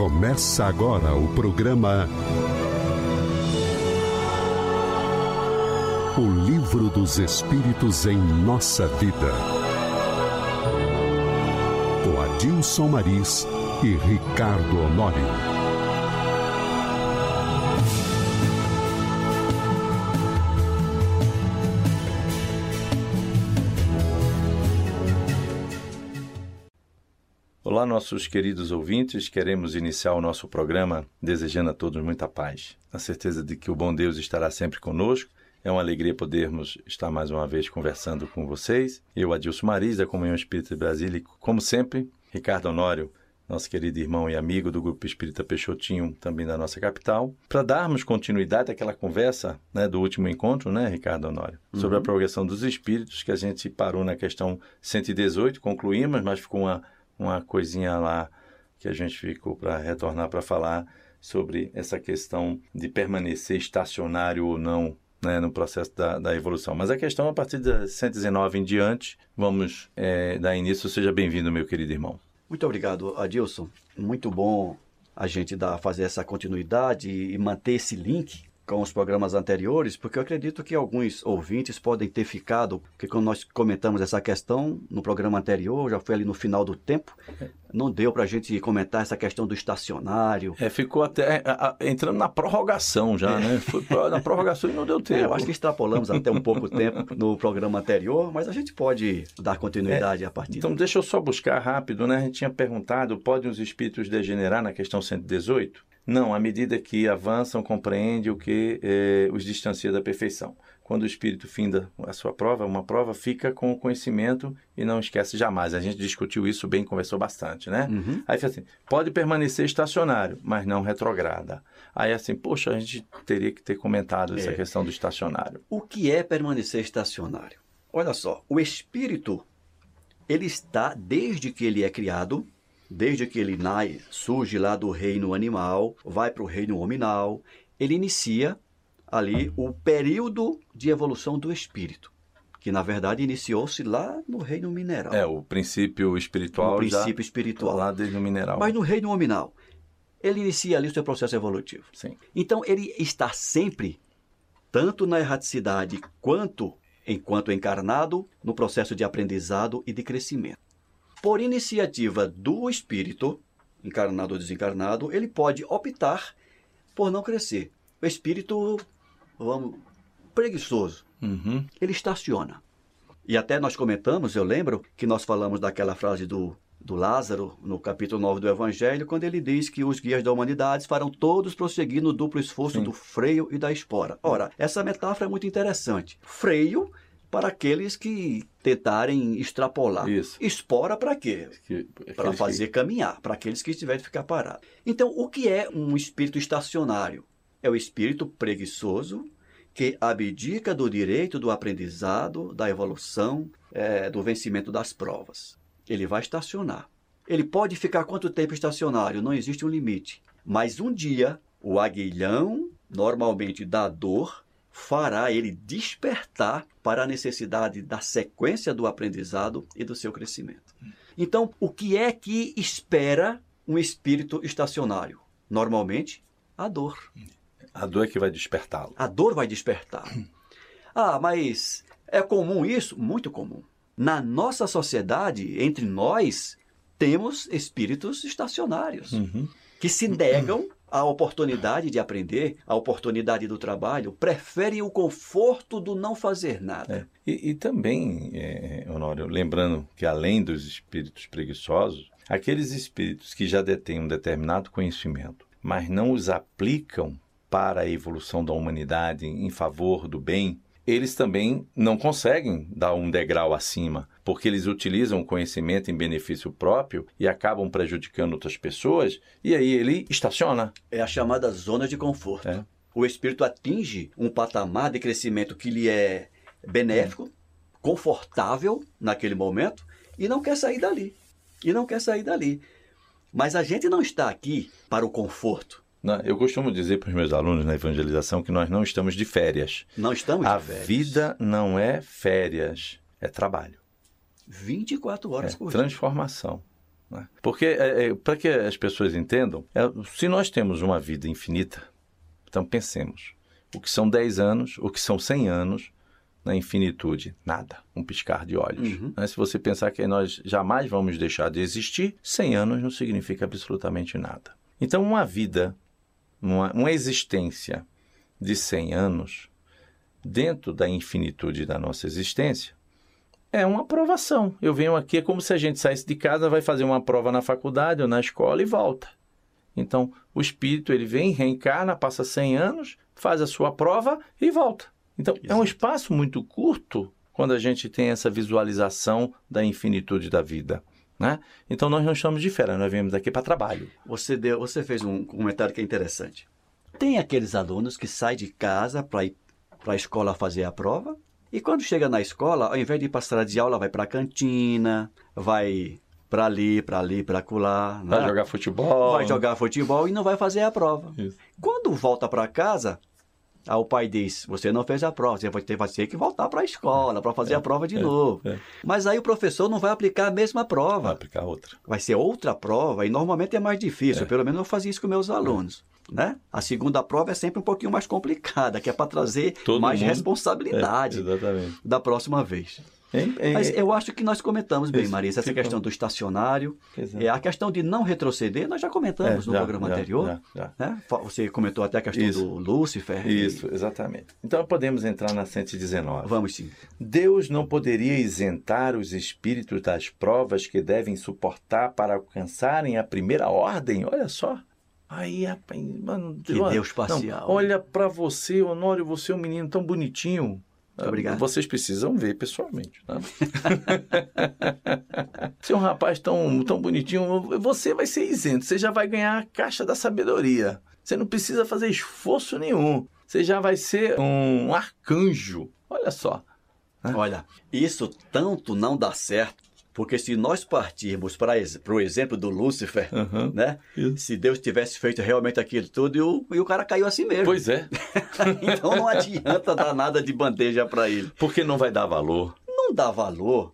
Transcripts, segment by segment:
Começa agora o programa O Livro dos Espíritos em Nossa Vida. Com Adilson Maris e Ricardo Honório. Olá, nossos queridos ouvintes. Queremos iniciar o nosso programa desejando a todos muita paz. Na certeza de que o bom Deus estará sempre conosco. É uma alegria podermos estar mais uma vez conversando com vocês. Eu, Adilson Maris, da Comunhão Espírita Brasília, como sempre, Ricardo Honório, nosso querido irmão e amigo do Grupo Espírita Peixotinho, também da nossa capital, para darmos continuidade àquela conversa né, do último encontro, né, Ricardo Honório, uhum. sobre a progressão dos espíritos, que a gente parou na questão 118, concluímos, mas ficou uma uma coisinha lá que a gente ficou para retornar para falar sobre essa questão de permanecer estacionário ou não né, no processo da, da, evolução. Mas a questão, a partir de 119 em diante, vamos é, dar início. Seja bem-vindo, meu querido irmão. Muito obrigado, Adilson. Muito bom a gente dar, fazer essa continuidade e manter esse link com os programas anteriores, porque eu acredito que alguns ouvintes podem ter ficado, porque quando nós comentamos essa questão no programa anterior, já foi ali no final do tempo, não deu para a gente comentar essa questão do estacionário. É, ficou até a, a, entrando na prorrogação já, é. né? Foi na prorrogação e não deu tempo. É, eu acho que extrapolamos até um pouco tempo no programa anterior, mas a gente pode dar continuidade é, a partir. Então, deixa eu só buscar rápido, né? A gente tinha perguntado, podem os espíritos degenerar na questão 118? Não, à medida que avançam, compreende o que eh, os distancia da perfeição. Quando o espírito finda a sua prova, uma prova, fica com o conhecimento e não esquece jamais. A gente discutiu isso bem, conversou bastante, né? Uhum. Aí assim, pode permanecer estacionário, mas não retrograda. Aí assim, poxa, a gente teria que ter comentado essa é. questão do estacionário. O que é permanecer estacionário? Olha só, o espírito, ele está, desde que ele é criado, Desde que ele nasce, surge lá do reino animal, vai para o reino hominal, ele inicia ali o período de evolução do espírito, que na verdade iniciou-se lá no reino mineral. É, o princípio espiritual. O princípio espiritual. Lá desde o mineral. Mas no reino hominal, ele inicia ali o seu processo evolutivo. Sim. Então ele está sempre, tanto na erraticidade quanto enquanto encarnado, no processo de aprendizado e de crescimento por iniciativa do espírito, encarnado ou desencarnado, ele pode optar por não crescer. O espírito, vamos, preguiçoso, uhum. ele estaciona. E até nós comentamos, eu lembro, que nós falamos daquela frase do, do Lázaro, no capítulo 9 do Evangelho, quando ele diz que os guias da humanidade farão todos prosseguir no duplo esforço Sim. do freio e da espora. Ora, essa metáfora é muito interessante. Freio para aqueles que tentarem extrapolar. Isso. Espora para quê? Para fazer que... caminhar, para aqueles que estiverem ficar parados. Então, o que é um espírito estacionário? É o espírito preguiçoso que abdica do direito do aprendizado, da evolução, é, do vencimento das provas. Ele vai estacionar. Ele pode ficar quanto tempo estacionário? Não existe um limite. Mas um dia, o aguilhão, normalmente da dor, fará ele despertar para a necessidade da sequência do aprendizado e do seu crescimento. Então, o que é que espera um espírito estacionário? Normalmente, a dor. A dor é que vai despertá-lo. A dor vai despertar. Ah, mas é comum isso? Muito comum. Na nossa sociedade, entre nós, temos espíritos estacionários uhum. que se negam a oportunidade de aprender, a oportunidade do trabalho, preferem o conforto do não fazer nada. É. E, e, também, é, Honório, lembrando que além dos espíritos preguiçosos, aqueles espíritos que já detêm um determinado conhecimento, mas não os aplicam para a evolução da humanidade em favor do bem, eles também não conseguem dar um degrau acima, porque eles utilizam o conhecimento em benefício próprio e acabam prejudicando outras pessoas, e aí ele estaciona. É a chamada zona de conforto. É. O espírito atinge um patamar de crescimento que lhe é benéfico, confortável naquele momento, e não quer sair dali. E não quer sair dali. Mas a gente não está aqui para o conforto. Eu costumo dizer para os meus alunos na evangelização que nós não estamos de férias. Não estamos A vida não é férias, é trabalho. 24 horas é por transformação. Né? Porque, é, é, para que as pessoas entendam, é, se nós temos uma vida infinita, então pensemos, o que são 10 anos, o que são 100 anos, na infinitude? Nada, um piscar de olhos. Uhum. Né? Se você pensar que nós jamais vamos deixar de existir, 100 anos não significa absolutamente nada. Então, uma vida, uma, uma existência de 100 anos, dentro da infinitude da nossa existência, é uma aprovação. Eu venho aqui, é como se a gente saísse de casa, vai fazer uma prova na faculdade ou na escola e volta. Então, o espírito ele vem, reencarna, passa 100 anos, faz a sua prova e volta. Então, é um espaço muito curto quando a gente tem essa visualização da infinitude da vida. Né? Então, nós não estamos de férias, nós viemos aqui para trabalho. Você, deu, você fez um comentário que é interessante. Tem aqueles alunos que saem de casa para ir para a escola fazer a prova, e quando chega na escola, ao invés de ir para a sala de aula, vai para a cantina, vai para ali, para ali, para acolá. Vai né? jogar futebol. Vai jogar futebol e não vai fazer a prova. Isso. Quando volta para casa, aí o pai diz: Você não fez a prova, você vai ter, vai ter que voltar para a escola para fazer a prova de novo. é. Mas aí o professor não vai aplicar a mesma Vai prova. aplicar outra. Vai ser outra prova e normalmente é mais difícil. Pelo menos eu fazia isso com meus alunos. Né? A segunda prova é sempre um pouquinho mais complicada, que é para trazer Todo mais mundo- responsabilidade É, exatamente. da próxima vez. Hein? Hein? Mas eu acho que nós comentamos bem, Isso, Marisa, essa ficou. questão do estacionário. Exato. É, a questão de não retroceder, nós já comentamos É, no já, programa já, anterior. já, né? Você comentou até a questão Isso. do Lúcifer. e- Isso, exatamente. Então podemos entrar na 119. Vamos sim. Deus não poderia isentar os espíritos das provas que devem suportar para alcançarem a primeira ordem? Olha só. Aí, mano, Que olha- Deus parcial. Não, olha para você, Honório, você é um menino tão bonitinho. Muito obrigado. Vocês precisam ver pessoalmente. Tá? Você é um rapaz tão, tão bonitinho, você vai ser isento, você já vai ganhar a caixa da sabedoria. Você não precisa fazer esforço nenhum. Você já vai ser um arcanjo. Olha só. Olha, isso tanto não dá certo, porque se nós partirmos para o exemplo do Lúcifer, Uhum. né? Isso. Se Deus tivesse feito realmente aquilo tudo e o, e o cara caiu assim mesmo. Pois é, então não adianta dar nada de bandeja para ele. porque não vai dar valor Não dá valor.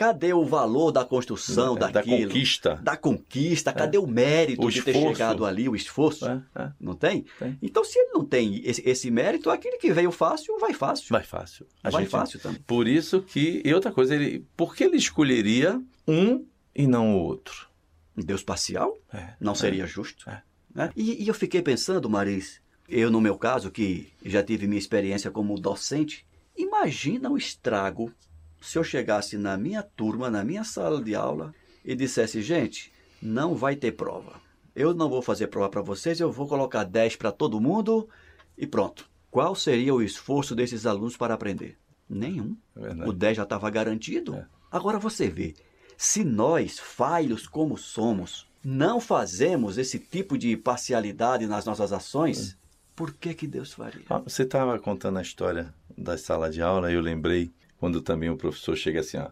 Cadê o valor da construção É, da daquilo? conquista. Da conquista, cadê o mérito O de ter chegado ali, o esforço? É, é. Não tem? Tem. Então, se ele não tem esse, esse mérito, aquele que veio fácil, vai fácil. Vai fácil. A Vai gente- fácil também. Por isso que. E outra coisa, ele, por que ele escolheria um e não o outro? Deus parcial É, não é. seria justo. É. né? E, e eu fiquei pensando, Maris, eu no meu caso, que já tive minha experiência como docente, imagina o estrago se eu chegasse na minha turma, na minha sala de aula e dissesse, gente, não vai ter prova. Eu não vou fazer prova para vocês, eu vou colocar 10 para todo mundo e pronto. Qual seria o esforço desses alunos para aprender? Nenhum. É. O 10 já estava garantido. É. Agora você vê, se nós, falhos como somos, não fazemos esse tipo de parcialidade nas nossas ações, por que que Deus faria? Ah, Você estava contando a história da sala de aula e eu lembrei quando também o professor chega assim, ó,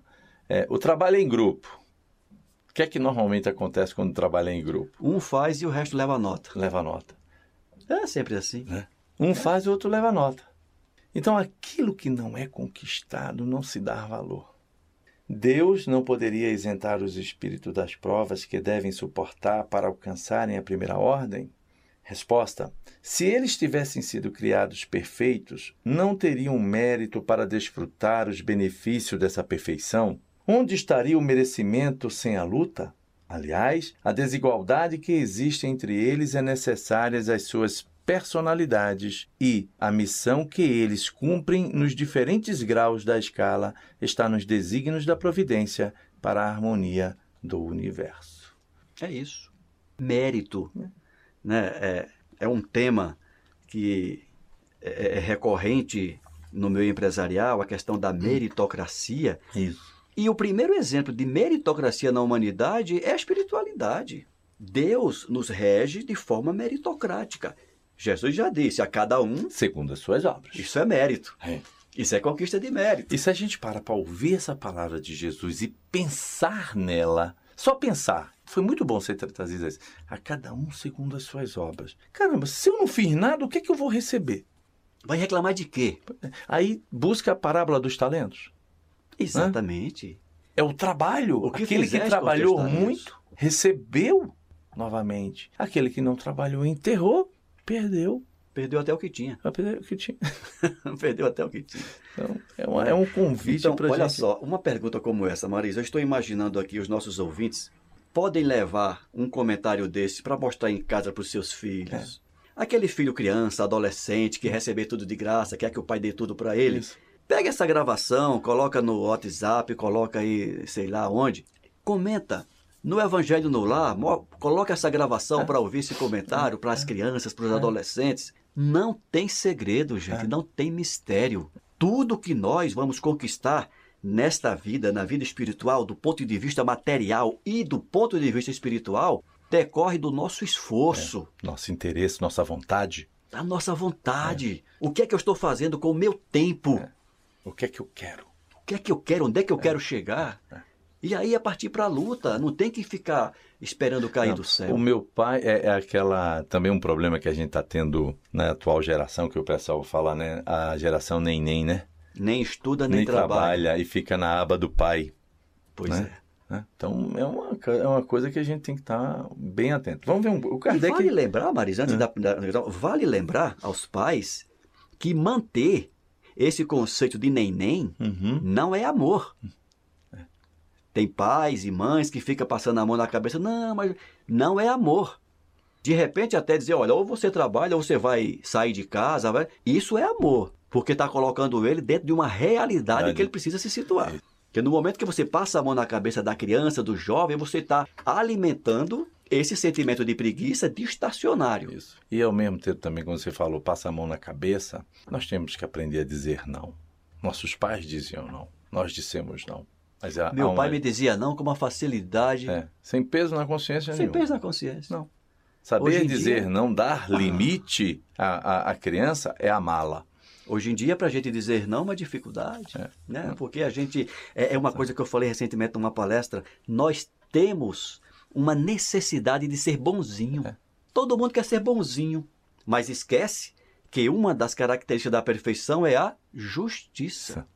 é, o trabalho é em grupo. O que é que normalmente acontece quando trabalha em grupo? Um faz e o resto leva nota. Leva nota. É sempre assim. Um faz e o outro leva nota. Então aquilo que não é conquistado não se dá valor. Deus não poderia isentar os espíritos das provas que devem suportar para alcançarem a primeira ordem? Resposta: Se eles tivessem sido criados perfeitos, não teriam mérito para desfrutar os benefícios dessa perfeição? Onde estaria o merecimento sem a luta? Aliás, a desigualdade que existe entre eles é necessária às suas personalidades e a missão que eles cumprem nos diferentes graus da escala está nos desígnios da providência para a harmonia do universo. É isso. Mérito. Né? É, é um tema que é, é recorrente no meu empresarial, a questão da meritocracia. Isso. E o primeiro exemplo de meritocracia na humanidade é a espiritualidade. Deus nos rege de forma meritocrática. Jesus já disse a cada um, Segundo as suas obras. isso é mérito. É. Isso é conquista de mérito. E se a gente para para ouvir essa palavra de Jesus e pensar nela, só pensar, foi muito bom você trazido isso, a cada um segundo as suas obras. Caramba, se eu não fiz nada, o que, é que eu vou receber? Vai reclamar de quê? Aí busca a parábola dos talentos. Exatamente. É o trabalho. O que Aquele que trabalhou muito recebeu novamente. Aquele que não trabalhou enterrou, perdeu. Perdeu até o que tinha. Vai perder o que tinha. Perdeu até o que tinha. Então, é, uma- é um convite Então, para olha gente. só, uma pergunta como essa, Marisa, eu estou imaginando aqui os nossos ouvintes podem levar um comentário desse para mostrar em casa para os seus filhos. É. Aquele filho criança, adolescente, que receber tudo de graça, quer que o pai dê tudo para ele. Isso. Pega essa gravação, coloca no WhatsApp, coloca aí, sei lá onde. Comenta. No Evangelho no Lar, mo- coloca essa gravação É. para ouvir esse comentário para as crianças, para os adolescentes. Não tem segredo, gente, É. não tem mistério. Tudo que nós vamos conquistar nesta vida, na vida espiritual, do ponto de vista material e do ponto de vista espiritual, decorre do nosso esforço Nosso interesse, nossa vontade. da nossa vontade. O que é que eu estou fazendo com o meu tempo? É. O que é que eu quero? O que é que eu quero? Onde é que eu quero chegar? E aí é partir para a luta. Não tem que ficar esperando cair Não, do céu. O meu pai é, é aquela. Também um problema que a gente está tendo na atual geração, que o pessoal fala, né? A geração nem-nem, né? Nem estuda, nem, Nem trabalha. trabalha e fica na aba do pai. Pois né? é. né? Então é uma, é uma coisa que a gente tem que estar bem atento. Vamos ver um, o E Kardec. vale lembrar, Maris, É. antes da, da- Vale lembrar aos pais que manter esse conceito de neném Uhum. não é amor. Tem pais e mães que ficam passando a mão na cabeça. Não, mas não é amor. De repente até dizer, olha, ou você trabalha ou você vai sair de casa. vai- Isso é amor. Porque está colocando ele dentro de uma realidade Verdade. que ele precisa se situar. Porque no momento que você passa a mão na cabeça da criança, do jovem, você está alimentando esse sentimento de preguiça de estacionário. Isso. E ao mesmo tempo também, quando você falou, passa a mão na cabeça, nós temos que aprender a dizer não. Nossos pais diziam não. Nós dissemos não. Mas há Meu uma- pai me dizia não com uma facilidade, É, sem peso na consciência sem nenhuma. peso na consciência. Não. Saber dizer dia- não, dar limite à, à, à criança é amá-la. Hoje em dia, para a gente dizer não é uma dificuldade, É. né? Porque a gente é, é uma coisa que eu falei recentemente numa palestra. Nós temos uma necessidade de ser bonzinho. É. Todo mundo quer ser bonzinho, mas esquece que uma das características da perfeição é a justiça.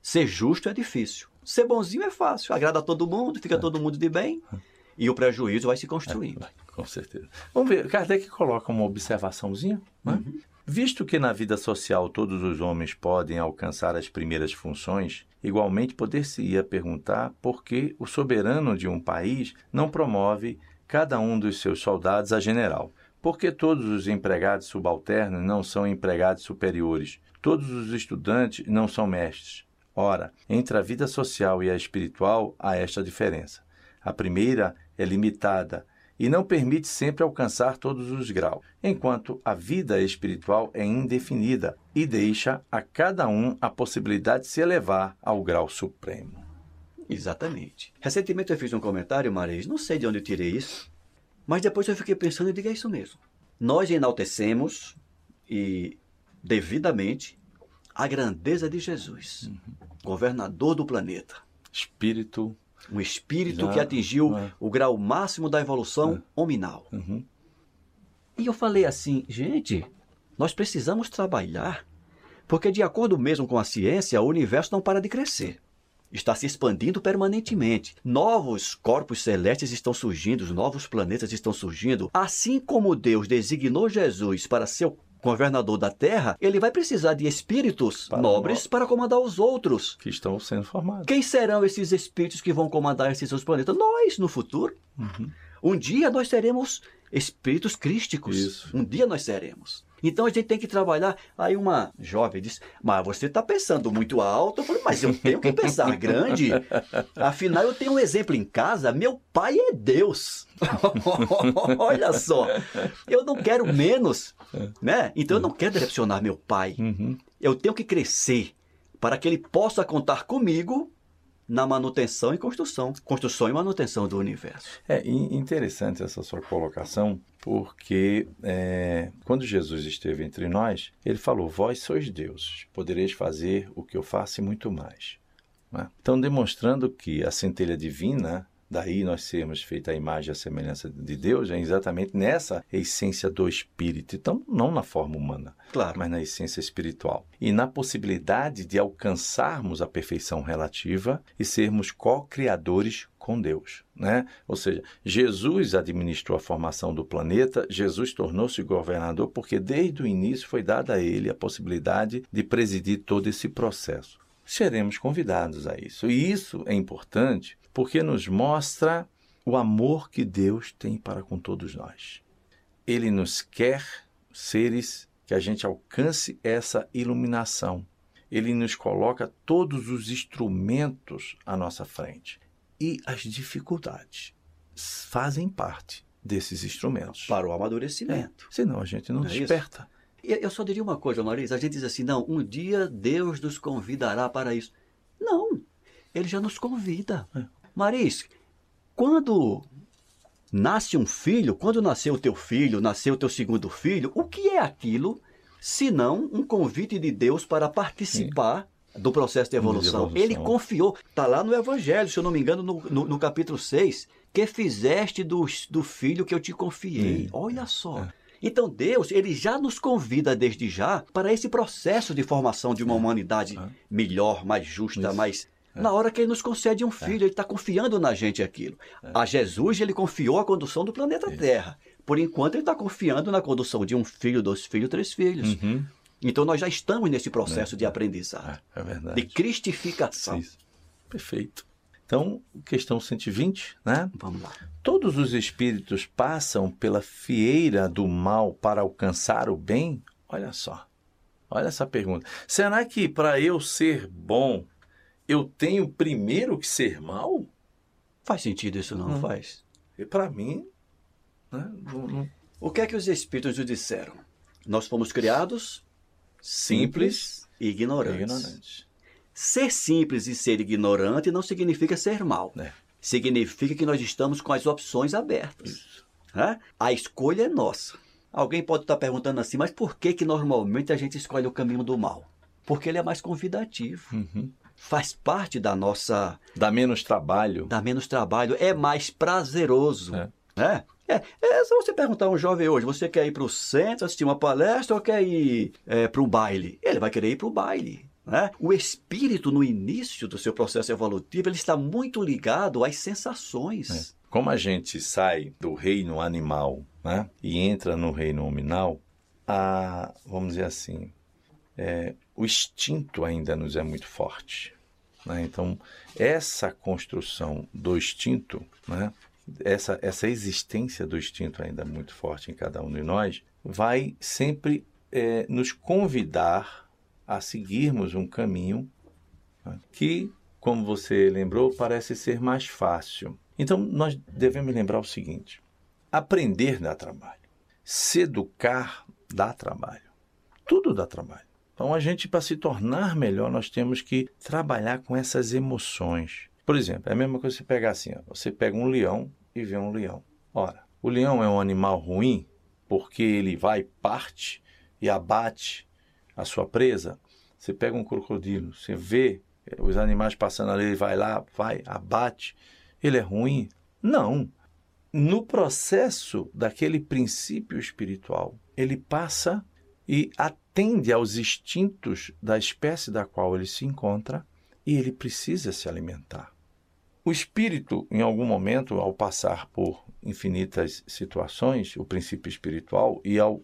Ser justo é difícil. Ser bonzinho é fácil. Agrada a todo mundo, fica todo mundo de bem e o prejuízo vai se construindo. Vai, Com certeza. Vamos ver, Kardec coloca uma observaçãozinha. Né? Visto que na vida social todos os homens podem alcançar as primeiras funções, igualmente poder-se-ia perguntar por que o soberano de um país não promove cada um dos seus soldados a general. Por que todos os empregados subalternos não são empregados superiores? Todos os estudantes não são mestres? Ora, entre a vida social e a espiritual há esta diferença. A primeira é limitada e não permite sempre alcançar todos os graus, enquanto a vida espiritual é indefinida e deixa a cada um a possibilidade de se elevar ao grau supremo. Exatamente. Recentemente eu fiz um comentário, Maris, não sei de onde eu tirei isso, mas depois eu fiquei pensando e digo, é isso mesmo. Nós enaltecemos e devidamente a grandeza de Jesus, governador do planeta. Espírito. Um espírito Já, que atingiu é. o grau máximo da evolução hominal. Uhum. E eu falei assim, gente, nós precisamos trabalhar, porque de acordo mesmo com a ciência, o universo não para de crescer. Está se expandindo permanentemente. Novos corpos celestes estão surgindo, novos planetas estão surgindo. Assim como Deus designou Jesus para ser o governador da Terra, ele vai precisar de espíritos Para nobres para comandar os outros. Que estão sendo formados. Quem serão esses espíritos que vão comandar esses outros planetas? Nós, no futuro. Uhum. Um dia nós seremos espíritos crísticos. Isso. Um dia nós seremos. Então a gente tem que trabalhar. Aí uma jovem disse: Mas você está pensando muito alto. Eu falei: Mas eu tenho que pensar grande. Afinal, eu tenho um exemplo em casa. Meu pai é Deus. Olha só. Eu não quero menos. Né? Então eu não quero decepcionar meu pai. Uhum. Eu tenho que crescer para que ele possa contar comigo na manutenção e construção. Construção e manutenção do universo. É in- interessante essa sua colocação, porque é, quando Jesus esteve entre nós, ele falou: Vós sois deuses, podereis fazer o que eu faço e muito mais. né? Então, demonstrando que a centelha divina daí nós sermos feitos à imagem e à semelhança de Deus, é exatamente nessa essência do espírito. Então, não na forma humana, Claro. mas na essência espiritual. E na possibilidade de alcançarmos a perfeição relativa e sermos co-criadores com Deus, né? Ou seja, Jesus administrou a formação do planeta, Jesus tornou-se governador porque desde o início foi dada a ele a possibilidade de presidir todo esse processo. Seremos convidados a isso. E isso é importante porque nos mostra o amor que Deus tem para com todos nós. Ele nos quer seres que a gente alcance essa iluminação. Ele nos coloca todos os instrumentos à nossa frente. E as dificuldades fazem parte desses instrumentos. Para o amadurecimento. Senão a gente não Não é desperta. E Eu só diria uma coisa, Marisa. A gente diz assim, não, um dia Deus nos convidará para isso. Não, ele já nos convida. É. Maris, quando nasce um filho, quando nasceu o teu filho, nasceu o teu segundo filho, o que é aquilo senão um convite de Deus para participar do processo de evolução? evolução. Ele confiou, está lá no Evangelho, se eu não me engano, no, no- no capítulo 6, que fizeste do, do filho que eu te confiei. Sim. Olha só. É. Então Deus, ele já nos convida desde já para esse processo de formação de uma humanidade É. melhor, mais justa, Isso. mais na hora que ele nos concede um filho, ele está confiando na gente aquilo. A Jesus ele confiou a condução do planeta Terra. Por enquanto ele está confiando na condução de um filho, dois filhos, três filhos. Uhum. Então nós já estamos nesse processo de aprendizado, É, é verdade. de cristificação. Isso. Perfeito. Então, questão 120, né? Vamos lá. Todos os espíritos passam pela fieira do mal para alcançar o bem? Olha só. Olha essa pergunta. Será que para eu ser bom, eu tenho primeiro que ser mal? Faz sentido isso não, Hum. faz? E para mim, né, não- não- O que é que os espíritos nos disseram? Nós fomos criados simples e e ignorantes. ignorante. Ser simples e ser ignorante não significa ser mal. É. Significa que nós estamos com as opções abertas. Né? A escolha é nossa. Alguém pode estar perguntando assim, mas por que, que normalmente a gente escolhe o caminho do mal? Porque ele é mais convidativo. Uhum. Faz parte da nossa. Dá menos trabalho. dá menos trabalho, é mais prazeroso. É. Né? É, é só você perguntar a um jovem hoje: você quer ir para o centro assistir uma palestra ou quer ir para um baile? Ele vai querer ir para o baile. Né? O espírito, no início do seu processo evolutivo, ele está muito ligado às sensações. Como a gente sai do reino animal né, e entra no reino nominal, a, vamos dizer assim, é, o instinto ainda nos é muito forte. né? Então, essa construção do instinto, né, essa, essa existência do instinto ainda muito forte em cada um de nós, vai sempre é, nos convidar a seguirmos um caminho né, que, como você lembrou, parece ser mais fácil. Então, nós devemos lembrar o seguinte: aprender dá trabalho, se educar dá trabalho, tudo dá trabalho. Então, a gente, para se tornar melhor, nós temos que trabalhar com essas emoções. Por exemplo, é a mesma coisa que você pegar assim: ó, você pega um leão e vê um leão. Ora, o leão é um animal ruim porque ele vai, parte e abate a sua presa. Você pega um crocodilo, você vê eh, os animais passando ali, ele vai lá, vai, abate. Ele é ruim? Não. No processo daquele princípio espiritual, ele passa e atende aos instintos da espécie da qual ele se encontra e ele precisa se alimentar. O espírito, em algum momento, ao passar por infinitas situações, o princípio espiritual, e ao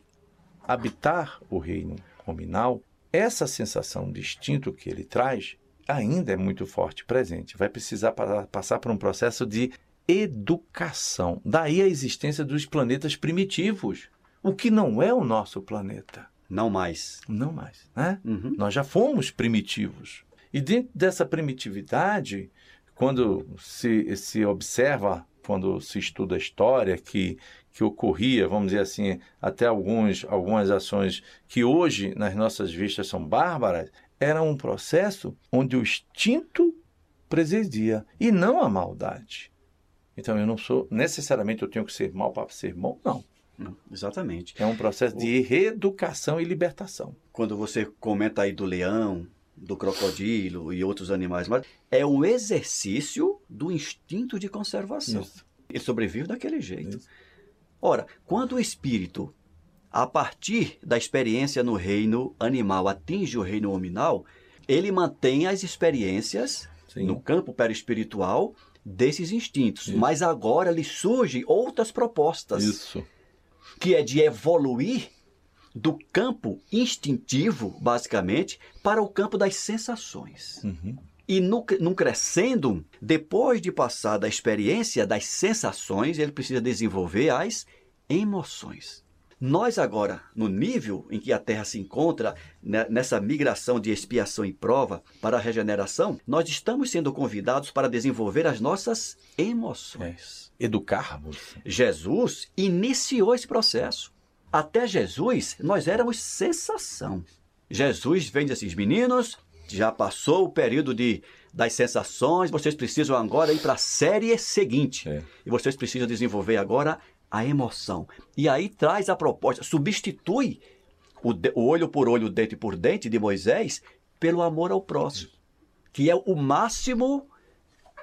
habitar o reino nominal, essa sensação de instinto que ele traz ainda é muito forte presente. Vai precisar passar por um processo de educação. Daí a existência dos planetas primitivos, o que não é o nosso planeta. Não mais. Não mais, né? Uhum. Nós já fomos primitivos. E dentro dessa primitividade, quando se, se observa, quando se estuda a história, que, que ocorria, vamos dizer assim, até alguns, algumas ações que hoje, nas nossas vistas, são bárbaras, era um processo onde o instinto presidia e não a maldade. Então eu não sou, necessariamente eu tenho que ser mal para ser bom, não. Exatamente. É um processo de reeducação e libertação. Quando você comenta aí do leão, do crocodilo e outros animais, mas é um exercício do instinto de conservação. Isso. Ele sobrevive daquele jeito. Isso. Ora, quando o espírito, a partir da experiência no reino animal, atinge o reino hominal, ele mantém as experiências Sim. no campo perispiritual desses instintos. Isso. Mas agora lhe surgem outras propostas, Isso. Que é de evoluir do campo instintivo, basicamente, para o campo das sensações. Uhum. E no, no crescendo, depois de passar da experiência das sensações, ele precisa desenvolver as emoções. Nós agora, no nível em que a Terra se encontra, né, nessa migração de expiação e prova para a regeneração, nós estamos sendo convidados para desenvolver as nossas emoções. É. Educarmos. Jesus iniciou esse processo. Até Jesus, nós éramos sensação. Jesus vem e diz assim, meninos, já passou o período de, das sensações, vocês precisam agora ir para a série seguinte. É. E vocês precisam desenvolver agora a emoção. E aí traz a proposta, substitui o, de- o olho por olho, dente por dente de Moisés pelo amor ao próximo, que é o máximo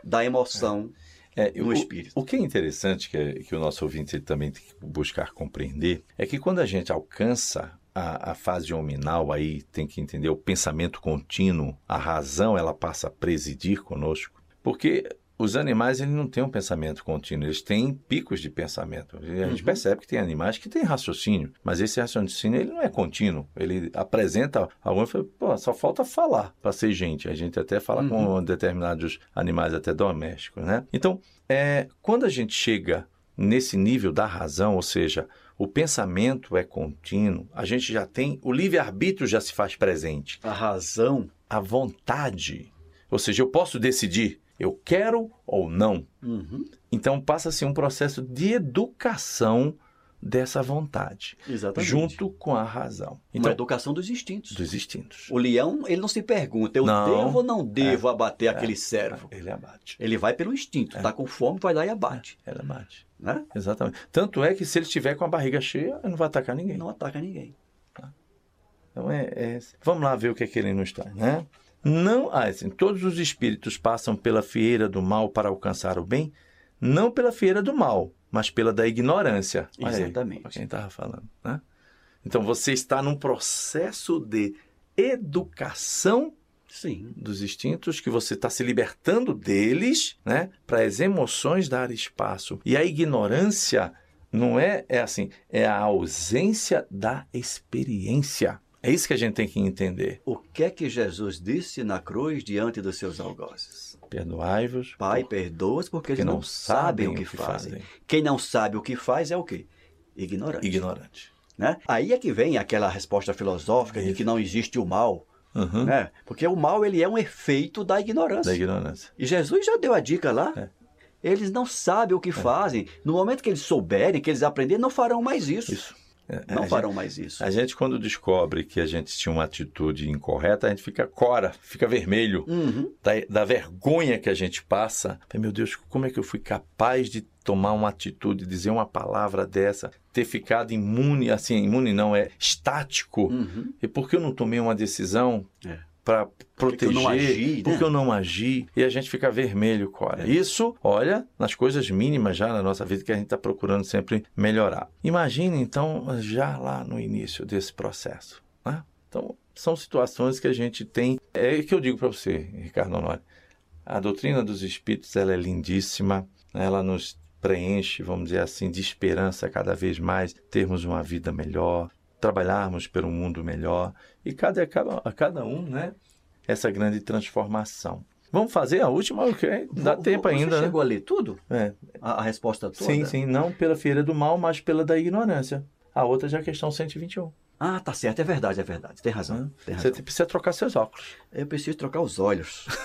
da emoção É, no o, espírito. O que é interessante que, é- que o nosso ouvinte também tem que buscar compreender é que quando a gente alcança a, a fase hominal, aí tem que entender o pensamento contínuo, a razão ela passa a presidir conosco, porque os animais eles não têm um pensamento contínuo, eles têm picos de pensamento. A gente Uhum. percebe que tem animais que têm raciocínio, mas esse raciocínio ele não é contínuo. Ele apresenta alguma coisa, pô, só falta falar para ser gente. A gente até fala com determinados animais até domésticos, né? Então, é, quando a gente chega nesse nível da razão, ou seja, o pensamento é contínuo, a gente já tem o livre-arbítrio já se faz presente A razão a vontade. Ou seja, eu posso decidir, eu quero ou não. Uhum, Então passa-se um processo de educação dessa vontade, Exatamente. junto com a razão. Uma Então, educação dos instintos. dos instintos. O leão, ele não se pergunta, eu Não. devo ou não devo abater aquele servo? Ele abate. Ele vai pelo instinto, tá com fome, vai lá e abate. Ele abate. Né? Exatamente. Tanto é que se ele estiver com a barriga cheia, ele não vai atacar ninguém. Não ataca ninguém. Então é, é- Vamos lá ver o que é que ele nos traz, né? Não, ah, assim, todos os espíritos passam pela fieira do mal para alcançar o bem, não pela fieira do mal, mas pela da ignorância. Olha aí, Exatamente. pra quem estava falando, né? Então você está num processo de educação Sim. dos instintos que você está se libertando deles, né? Para as emoções dar espaço. E a ignorância não é, é assim, é a ausência da experiência. É isso que a gente tem que entender. O que é que Jesus disse na cruz diante dos seus algozes? Perdoai-vos. Pai, perdoa-os porque eles porque não, sabem o que, fazem. Quem não sabe o que faz é o quê? Ignorante. Ignorante. Né? Aí é que vem aquela resposta filosófica de que não existe o mal. Uhum. Né? Porque o mal ele é um efeito da Da ignorância. ignorância. E Jesus já deu a dica lá. É. Eles não sabem o que fazem. No momento que eles souberem, que eles aprenderem, não farão mais isso. Isso. Não farão mais isso. A gente, quando descobre que a gente tinha uma atitude incorreta, a gente fica cora, fica vermelho. Uhum. da, da vergonha que a gente passa. Meu Deus, como é que eu fui capaz de tomar uma atitude, dizer uma palavra dessa, ter ficado imune, assim, imune não, é estático. Uhum. E por que eu não tomei uma decisão É. para proteger? eu não agi, né? Porque eu não agi? E a gente fica vermelho, Cora. É. Isso, olha, nas coisas mínimas já na nossa vida que a gente está procurando sempre melhorar. Imagine, então, já lá no início desse processo. Né? Então, são situações que a gente tem. É que eu digo para você, Ricardo Honório. A doutrina dos espíritos ela é lindíssima, né? ela nos preenche, vamos dizer assim, de esperança cada vez mais, termos uma vida melhor, trabalharmos pelo um mundo melhor e cada, a cada um, né, essa grande transformação. Vamos fazer a última, ok? Dá tempo você ainda, né? chegou a ler tudo? É, A, a resposta toda? sim, sim, não pela feira do mal, mas pela da ignorância. A outra já é a questão 121. Ah, tá certo, é verdade, é verdade. Tem razão. Tem Você razão. precisa trocar seus óculos. Eu preciso trocar os olhos.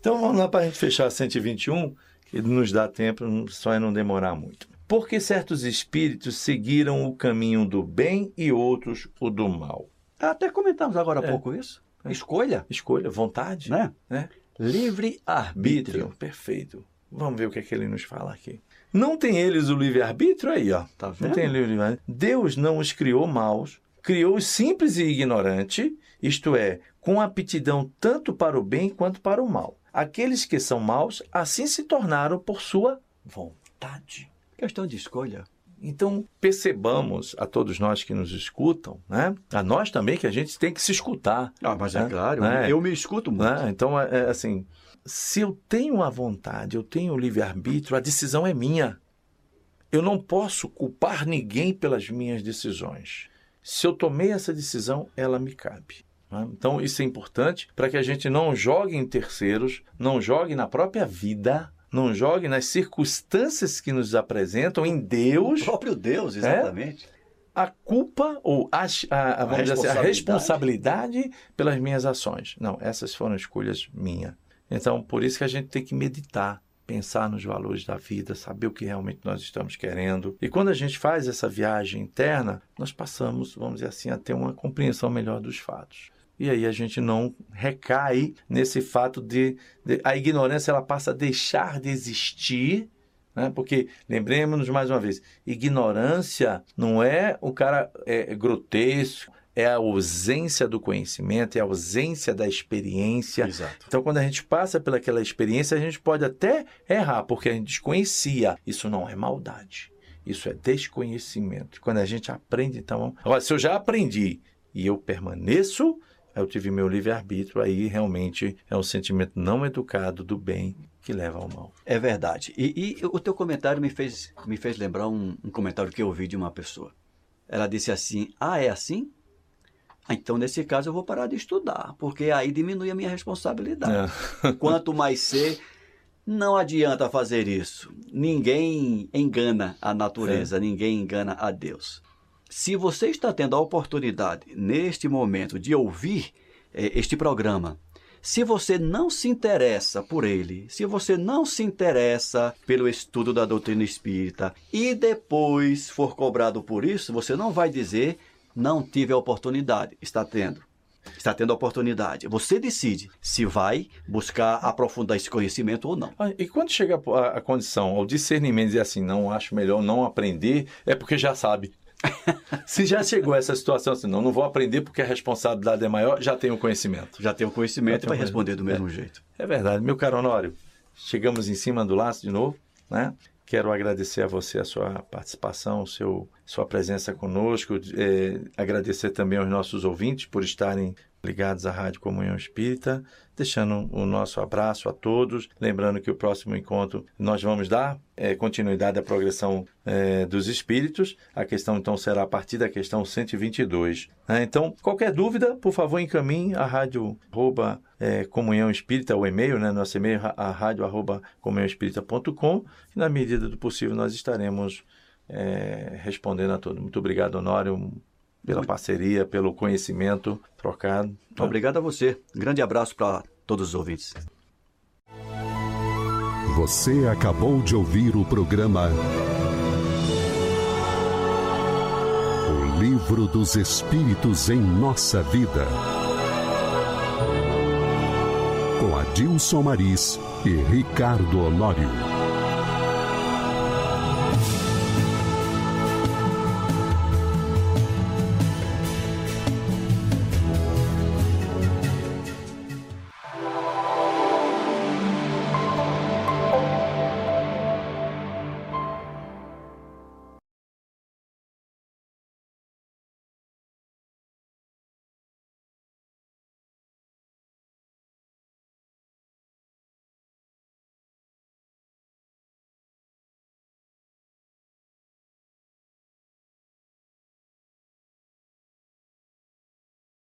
Então vamos lá para a gente fechar a 121, que nos dá tempo, só é não demorar muito. Porque certos espíritos seguiram o caminho do bem e outros o do mal. Até comentamos agora há É. pouco isso. Escolha, Escolha, vontade, né? né? Livre arbítrio. Arbítrio, perfeito. Vamos ver o que é que ele nos fala aqui. Não tem eles o livre-arbítrio aí, ó. Tá Não vendo? tem livre-arbítrio. Deus não os criou maus, criou o simples e ignorante, isto é, com aptidão tanto para o bem quanto para o mal. Aqueles que são maus assim se tornaram por sua vontade. Questão de escolha. Então, percebamos a todos nós que nos escutam, né? a nós também, que a gente tem que se escutar. Ah, mas é né? claro, Né? eu me escuto muito. Né? Então, é, é assim, se eu tenho a vontade, eu tenho o livre-arbítrio, a decisão é minha. Eu não posso culpar ninguém pelas minhas decisões. Se eu tomei essa decisão, ela me cabe. né? Então, isso é importante para que a gente não jogue em terceiros, não jogue na própria vida, não jogue nas circunstâncias que nos apresentam em O Deus próprio Deus, exatamente. a culpa ou a, a, a, assim, a responsabilidade. responsabilidade pelas minhas ações. Não, essas foram escolhas minhas. Então, por isso que a gente tem que meditar, pensar nos valores da vida, saber o que realmente nós estamos querendo. E quando a gente faz essa viagem interna, nós passamos, vamos dizer assim, a ter uma compreensão melhor dos fatos. E aí a gente não recai nesse fato de, de a ignorância ela passa a deixar de existir né? Porque lembremos-nos mais uma vez: ignorância não é o cara é, grotesco, é a ausência do conhecimento, é a ausência da experiência. Exato. Então, quando a gente passa pelaquela experiência, a gente pode até errar, porque a gente desconhecia. Isso não é maldade. Isso é desconhecimento. Quando a gente aprende, então. Agora, se eu já aprendi e eu permaneço, eu tive meu livre-arbítrio, aí realmente é um sentimento não educado do bem que leva ao mal. É verdade. E, e o teu comentário me fez, me fez lembrar um, um comentário que eu ouvi de uma pessoa. Ela disse assim: Ah, é assim? Ah, Então, nesse caso, eu vou parar de estudar, porque aí diminui a minha responsabilidade. É. Quanto mais ser, não adianta fazer isso. Ninguém engana a natureza, ninguém engana a Deus. Se você está tendo a oportunidade, neste momento, de ouvir eh, este programa, se você não se interessa por ele, se você não se interessa pelo estudo da doutrina espírita e depois for cobrado por isso, você não vai dizer não tive a oportunidade. Está tendo. Está tendo a oportunidade. Você decide se vai buscar aprofundar esse conhecimento ou não. E quando chega a, a condição, ao discernimento, dizer assim, não acho melhor não aprender, é porque já sabe. Se já chegou a essa situação assim, não, não vou aprender porque a responsabilidade é maior, já tenho conhecimento. Já tem o conhecimento e vai responder do mesmo jeito. É verdade. Meu caro Honório, chegamos em cima do laço de novo, né? Quero agradecer a você a sua participação, seu, sua presença conosco, eh, agradecer também aos nossos ouvintes por estarem ligados à Rádio Comunhão Espírita, deixando o nosso abraço a todos, lembrando que o próximo encontro nós vamos dar eh, continuidade à progressão eh, dos espíritos, a questão então será a partir da questão 122. né? Então, qualquer dúvida, por favor, encaminhe a rádio arroba, eh, Comunhão Espírita, o e-mail, né? nosso e-mail, a rádio arroba comunhãoespírita.com, e na medida do possível nós estaremos eh, respondendo a todos. Muito obrigado, Honório, pela parceria, pelo conhecimento trocado. Obrigado a você. Grande abraço para todos os ouvintes. Você acabou de ouvir o programa O Livro dos Espíritos em Nossa Vida. Com Adilson Maris e Ricardo Honório.